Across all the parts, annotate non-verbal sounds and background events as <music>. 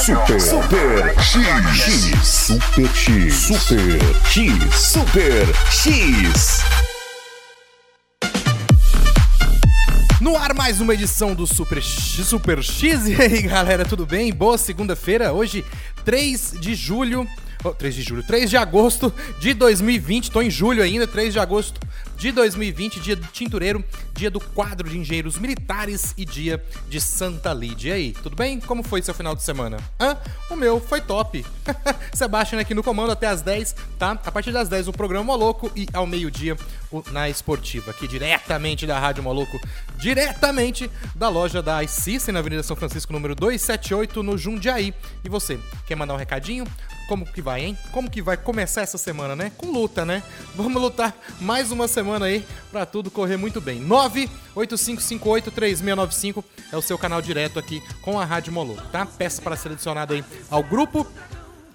Super. Super X. X. Super X. Super X. Super X. No ar, mais uma edição do Super X, Super X. <laughs> E aí, galera, tudo bem? Boa segunda-feira, hoje, 3 de julho. Oh, 3 de julho, 3 de agosto de 2020. Tô em julho ainda, 3 de agosto de 2020, dia do tintureiro, dia do quadro de engenheiros militares e dia de Santa Lídia. E aí, tudo bem? Como foi seu final de semana? Hã? O meu foi top. <laughs> Sebastian aqui no comando até as 10, tá? A partir das 10 o programa Moloco e ao meio-dia na Esportiva, aqui diretamente da Rádio Moloco, diretamente da loja da iCsystem na Avenida São Francisco, número 278, no Jundiaí. E você, quer mandar um recadinho? Como que vai, hein? Como que vai começar essa semana, né? Com luta, né? Vamos lutar mais uma semana aí pra tudo correr muito bem. 985583695 é o seu canal direto aqui com a Rádio Moloco, tá? Peça para ser adicionado aí ao grupo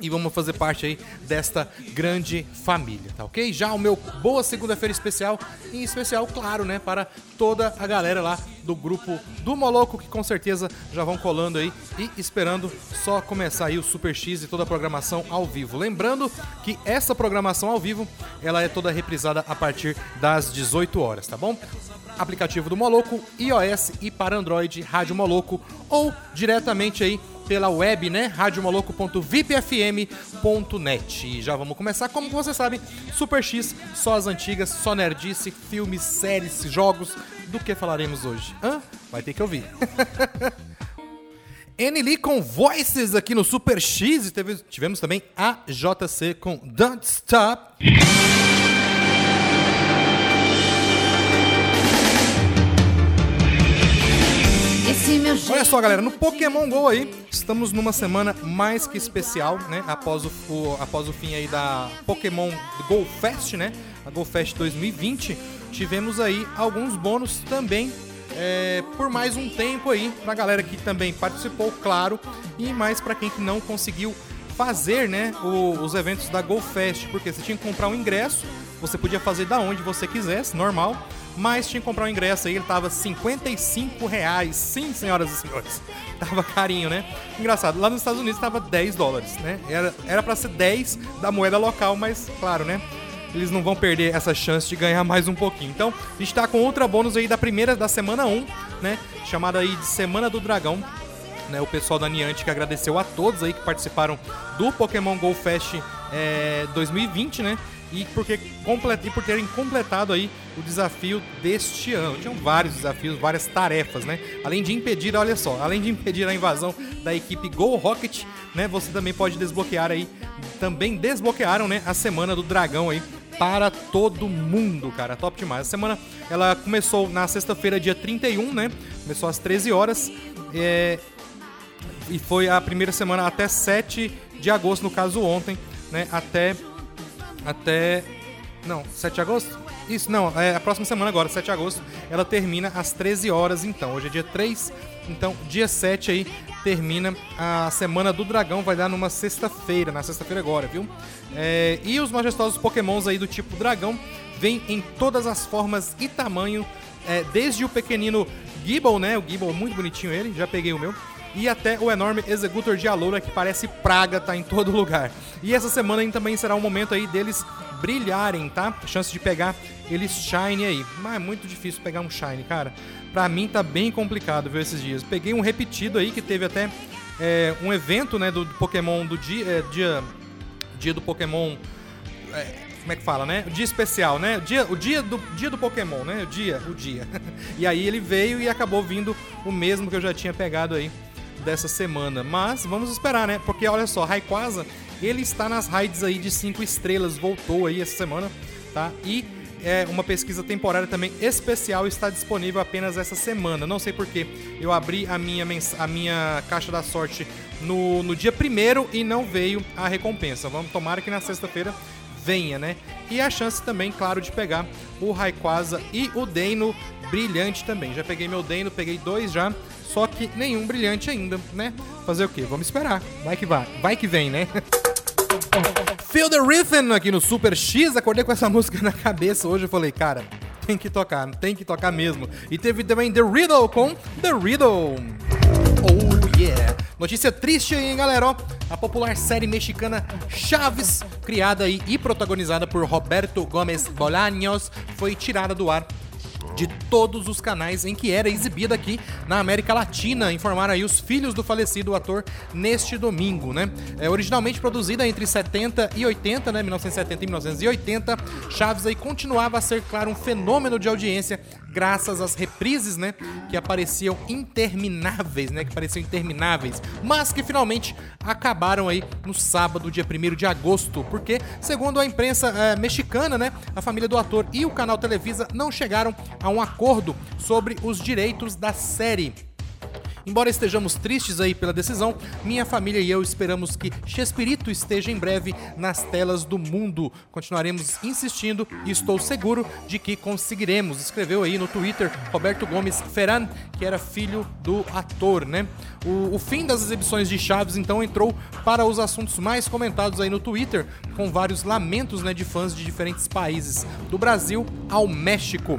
e vamos fazer parte aí desta grande família, tá ok? Já o meu boa segunda-feira especial, em especial, claro, né, para toda a galera lá do grupo do Moloco, que com certeza já vão colando aí e esperando só começar aí o Super X e toda a programação ao vivo. Lembrando que essa programação ao vivo, ela é toda reprisada a partir das 18 horas, tá bom? Aplicativo do Moloco, iOS e para Android, Rádio Moloco ou diretamente aí pela web, né? radiomoloco.vipfm.net. E já vamos começar, como você sabe, Super X, só as antigas, só nerdice, filmes, séries, jogos, do que falaremos hoje? Hã? Vai ter que ouvir. <laughs> Lee com Voices aqui no Super X e teve- tivemos também a JC com Don't Stop. Olha só, galera, no Pokémon GO aí, estamos numa semana mais que especial, né? Após o, o- após o fim aí da Pokémon Go Fest, né? A Go Fest 2020, tivemos aí alguns bônus também é, por mais um tempo aí, pra galera que também participou, claro, e mais pra quem que não conseguiu fazer, né, o- os eventos da Go Fest, porque você tinha que comprar um ingresso, você podia fazer da onde você quisesse, normal, mas tinha que comprar um ingresso aí, ele tava 55 reais. Sim, senhoras e senhores. <laughs> Tava carinho, né? Engraçado, lá nos Estados Unidos tava 10 dólares, né? Era, era pra ser 10 da moeda local, mas claro, né? Eles não vão perder essa chance de ganhar mais um pouquinho. Então, a gente tá com outra bônus aí da primeira da semana 1, né? Chamada aí de Semana do Dragão né, o pessoal da Niantic agradeceu a todos aí que participaram do Pokémon Go Fest é, 2020, né? E, porque complet, e por terem completado aí o desafio deste ano. Tinham vários desafios, várias tarefas, né? Além de impedir, olha só, além de impedir a invasão da equipe Go Rocket, né? Você também pode desbloquear aí, também desbloquearam, né? A Semana do Dragão aí para todo mundo, cara. Top demais. A semana ela começou na sexta-feira, dia 31, né? Começou às 13 horas. É, e foi a primeira semana até 7 de agosto, no caso ontem, né? Até. Até. Não, 7 de agosto? Isso, não, é a próxima semana agora, 7 de agosto, ela termina às 13 horas, então. Hoje é dia 3, então dia 7 aí termina a Semana do Dragão, vai dar numa sexta-feira, na sexta-feira agora, viu? É, e os majestosos pokémons aí do tipo dragão vêm em todas as formas e tamanho, é, desde o pequenino Gible, né? O Gible, muito bonitinho ele, já peguei o meu e até o enorme Executor de Alola que parece praga, tá em todo lugar. E essa semana também será um momento aí deles brilharem, tá? Chance de pegar eles shine aí. Mas é muito difícil pegar um shine, cara. Pra mim tá bem complicado, viu, esses dias. Peguei um repetido aí que teve até é, um evento, né, do, do Pokémon do dia, é, dia, dia do Pokémon. é, como é que fala, né? O dia especial, né? O dia, o dia do dia do Pokémon, né? O dia, o dia. <laughs> e aí ele veio e acabou vindo o mesmo que eu já tinha pegado aí dessa semana. Mas vamos esperar, né? Porque olha só, Rayquaza, ele está nas raids aí de 5 estrelas, voltou aí essa semana, tá? E é, uma pesquisa temporária também especial está disponível apenas essa semana. Não sei porquê. Eu abri a minha, a minha caixa da sorte no, no dia primeiro e não veio a recompensa. Vamos tomara que na sexta-feira venha, né? E a chance também, claro, de pegar o Rayquaza e o Deino brilhante também. Já peguei meu Deino, peguei dois já, só que nenhum brilhante ainda, né? Fazer o quê? Vamos esperar. Vai que vai. Vai que vem, né? <laughs> Feel the Rhythm aqui no Super X. Acordei com essa <laughs> música na cabeça hoje. Eu falei, cara, tem que tocar, tem que tocar mesmo. E teve também The Riddle com The Riddle. Oh yeah! Notícia triste aí, hein, galera? Ó, a popular série mexicana Chaves, criada e protagonizada por Roberto Gomes Bolaños, foi tirada do ar de todos os canais em que era exibida aqui na América Latina, informaram aí os filhos do falecido ator neste domingo, né? É, originalmente produzida entre 70 e 80, né? 1970 e 1980, Chaves aí continuava a ser, claro, um fenômeno de audiência graças às reprises, né? Que apareciam intermináveis, né? Que pareciam intermináveis, mas que finalmente acabaram aí no sábado, dia 1 de agosto, porque, segundo a imprensa eh, mexicana, né? A família do ator e o canal Televisa não chegaram a um acordo sobre os direitos da série. Embora estejamos tristes aí pela decisão, minha família e eu esperamos que Chespirito esteja em breve nas telas do mundo. Continuaremos insistindo e estou seguro de que conseguiremos. Escreveu aí no Twitter Roberto Gomes Ferran, que era filho do ator, né? O, o fim das exibições de Chaves então entrou para os assuntos mais comentados aí no Twitter, com vários lamentos né, de fãs de diferentes países, do Brasil ao México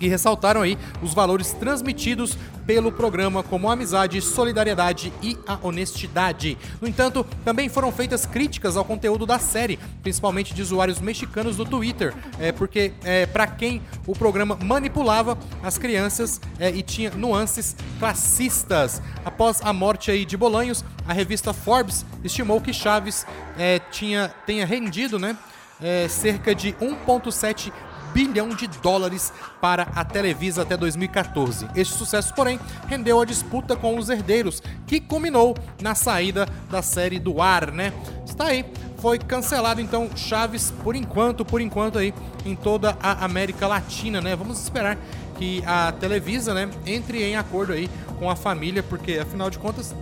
e ressaltaram aí os valores transmitidos pelo programa como a amizade, solidariedade e a honestidade. No entanto, também foram feitas críticas ao conteúdo da série, principalmente de usuários mexicanos do Twitter, é, porque é, para quem o programa manipulava as crianças é, e tinha nuances classistas. Após a morte aí de Bolanhos, a revista Forbes estimou que Chaves é, tinha, tenha rendido né, é, cerca de 1,7 bilhão de dólares para a Televisa até 2014. Este sucesso, porém, rendeu a disputa com os herdeiros, que culminou na saída da série do ar, né? Está aí. Foi cancelado então Chaves por enquanto, por enquanto aí em toda a América Latina, né? Vamos esperar que a Televisa, né, entre em acordo aí com a família, porque afinal de contas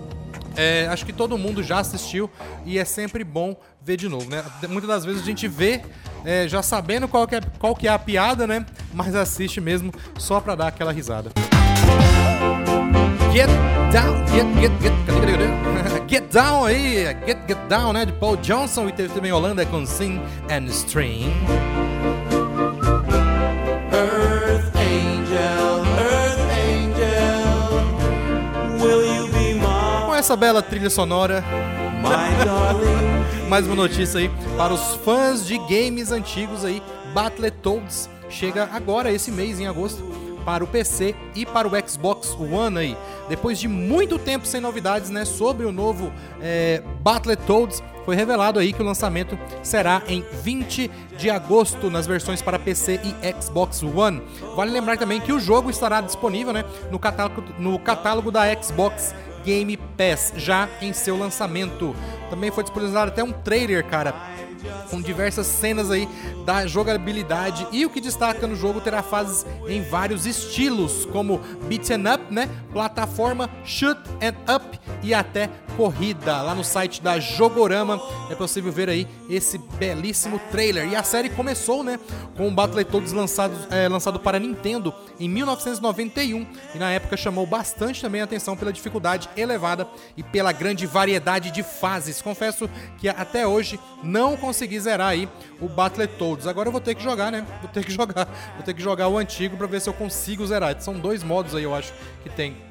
é, acho que todo mundo já assistiu e é sempre bom ver de novo, né? Muitas das vezes a gente vê é, já sabendo qual que, é, qual que é a piada, né? Mas assiste mesmo só pra dar aquela risada. Get down, get, get, get? <laughs> Get down aí, get, get down, né? De Paul Johnson e teve também Holanda com Sing and String. Essa bela trilha sonora? Mais uma notícia aí para os fãs de games antigos aí. Battletoads chega agora esse mês em agosto para o PC e para o Xbox One aí. Depois de muito tempo sem novidades, né, sobre o novo é, Battletoads, foi revelado aí que o lançamento será em 20 de agosto nas versões para PC e Xbox One. Vale lembrar também que o jogo estará disponível, né, no catálogo, no catálogo da Xbox Game Pass já em seu lançamento. Também foi disponibilizado até um trailer, cara, com diversas cenas aí da jogabilidade e o que destaca no jogo terá fases em vários estilos, como beat'em up, né, plataforma, shoot and up e até corrida. Lá no site da Jogorama é possível ver aí esse belíssimo trailer. E a série começou, né, com o Battletoads lançado, é, lançado para Nintendo em 1991 e na época chamou bastante também a atenção pela dificuldade elevada e pela grande variedade de fases. Confesso que até hoje não consegui zerar aí o Battletoads. Agora eu vou ter que jogar, né? Vou ter que <laughs> jogar. Vou ter que jogar o antigo para ver se eu consigo zerar. São dois modos aí, eu acho, que tem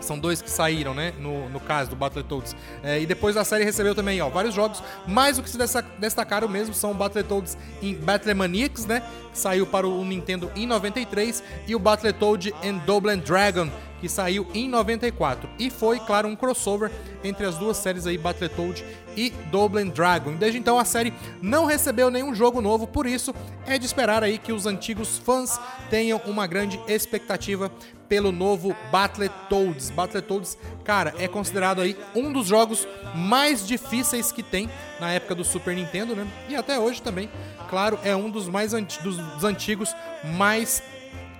São dois que saíram, né? No, no caso do Battletoads. É, e depois a série recebeu também, ó, vários jogos. Mas o que se destacaram mesmo são o Battletoads em Battlemaniacs, né? Que saiu para o Nintendo em 93. E o Battletoad and Double Dragon, que saiu em 94. E foi, claro, um crossover entre as duas séries aí, Battletoad e Double Dragon. Desde então a série não recebeu nenhum jogo novo, por isso é de esperar aí que os antigos fãs tenham uma grande expectativa pelo novo Battletoads. Battletoads, cara, é considerado aí um dos jogos mais difíceis que tem na época do Super Nintendo, né? E até hoje também, claro, é um dos mais anti- dos antigos mais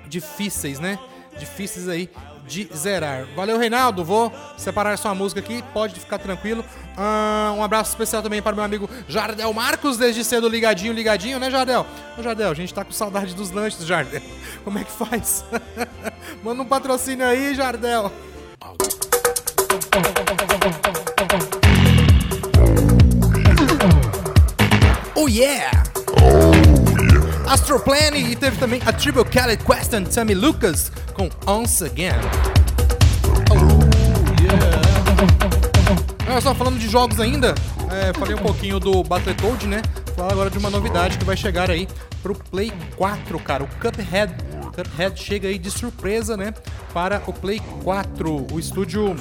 difíceis, né? Difíceis aí de zerar. Valeu, Reinaldo. Vou separar sua música aqui, pode ficar tranquilo. Ah, um abraço especial também para meu amigo Jardel Marcos, desde cedo ligadinho, ligadinho, né, Jardel? Ô, Jardel, a gente tá com saudade dos lanches, Jardel. <laughs> Como é que faz? <laughs> Manda um patrocínio aí, Jardel. Oh yeah! Astroplane e teve também a Triple Kelly Question Sammy Lucas com Once Again. Olha só, falando de jogos ainda, é, falei um pouquinho do Battletoad, né? Falar agora de uma novidade que vai chegar aí pro Play 4, cara. O Cuphead. Cuphead chega aí de surpresa, né? Para o Play 4. O estúdio.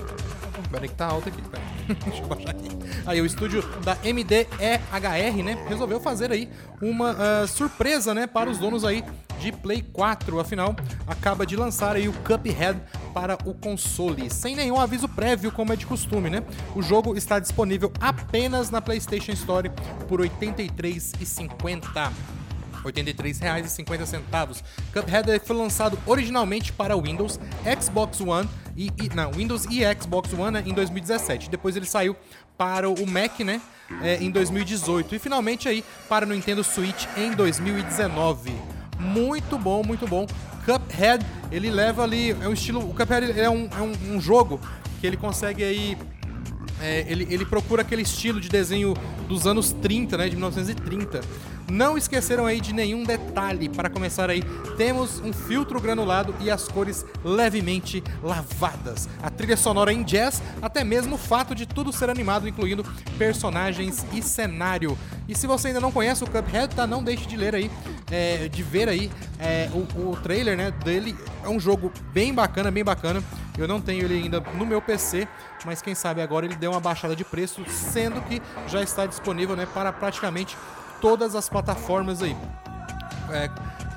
Peraí que tá alto aqui, peraí. <laughs> Deixa eu baixar aqui. Aí, o estúdio da MDEHR, né? Resolveu fazer aí uma ah, surpresa, né? Para os donos aí de Play 4. Afinal, acaba de lançar aí o Cuphead para o console, sem nenhum aviso prévio, como é de costume, né? O jogo está disponível apenas na PlayStation Store por R$ 83,50. R$ 83,50. Cuphead foi lançado originalmente para Windows, Xbox One e, e- não, Windows e Xbox One né, em 2017. Depois ele saiu para o Mac, né, é, em 2018 e finalmente aí para o Nintendo Switch em 2019. Muito bom, muito bom. Cuphead, ele leva ali, é um estilo, o Cuphead é um, é um- um jogo que ele consegue aí é, ele, ele procura aquele estilo de desenho dos anos 30, né? De 1930. Não esqueceram aí de nenhum detalhe. Para começar aí, temos um filtro granulado e as cores levemente lavadas. A trilha sonora em jazz, até mesmo o fato de tudo ser animado, incluindo personagens e cenário. E se você ainda não conhece o Cuphead, tá? Não deixe de ler aí, é, de ver aí é, o, o trailer, né? Dele. É um jogo bem bacana, bem bacana. Eu não tenho ele ainda no meu PC, mas quem sabe agora ele deu uma baixada de preço, sendo que já está disponível né, para praticamente todas as plataformas aí. É,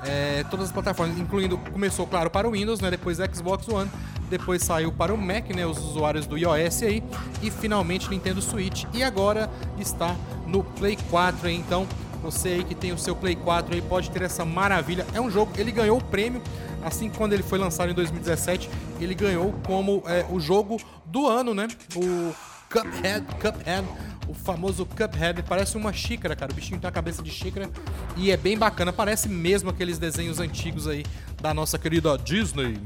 é, todas as plataformas, incluindo, começou, claro, para o Windows, né, depois Xbox One, depois saiu para o Mac, né, os usuários do iOS aí, e finalmente Nintendo Switch, e agora está no Play 4, aí, então você aí que tem o seu Play 4 aí pode ter essa maravilha. É um jogo, ele ganhou o prêmio, assim quando ele foi lançado em 2017, ele ganhou como é, o jogo do ano, né? O Cuphead, Cuphead, o famoso Cuphead, parece uma xícara, cara. O bichinho tem a cabeça de xícara e é bem bacana, parece mesmo aqueles desenhos antigos aí da nossa querida Disney.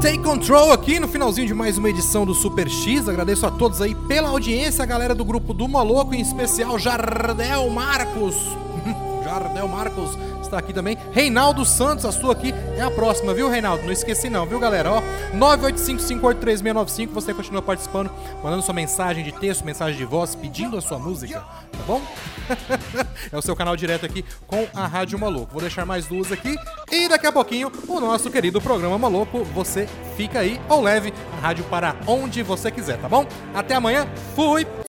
Take Control aqui no finalzinho de mais uma edição do Super X. Agradeço a todos aí pela audiência, a galera do grupo do Moloco, em especial Jardel Marcos. Jardel Marcos está aqui também. Reinaldo Santos, a sua aqui é a próxima, viu, Reinaldo? Não esqueci não, viu, galera? Ó, 985583695, você continua participando, mandando sua mensagem de texto, mensagem de voz, pedindo a sua música, tá bom? <laughs> é o seu canal direto aqui com a Rádio Maluco. Vou deixar mais duas aqui e daqui a pouquinho o nosso querido programa Maluco. Você fica aí ou leve a rádio para onde você quiser, tá bom? Até amanhã, fui!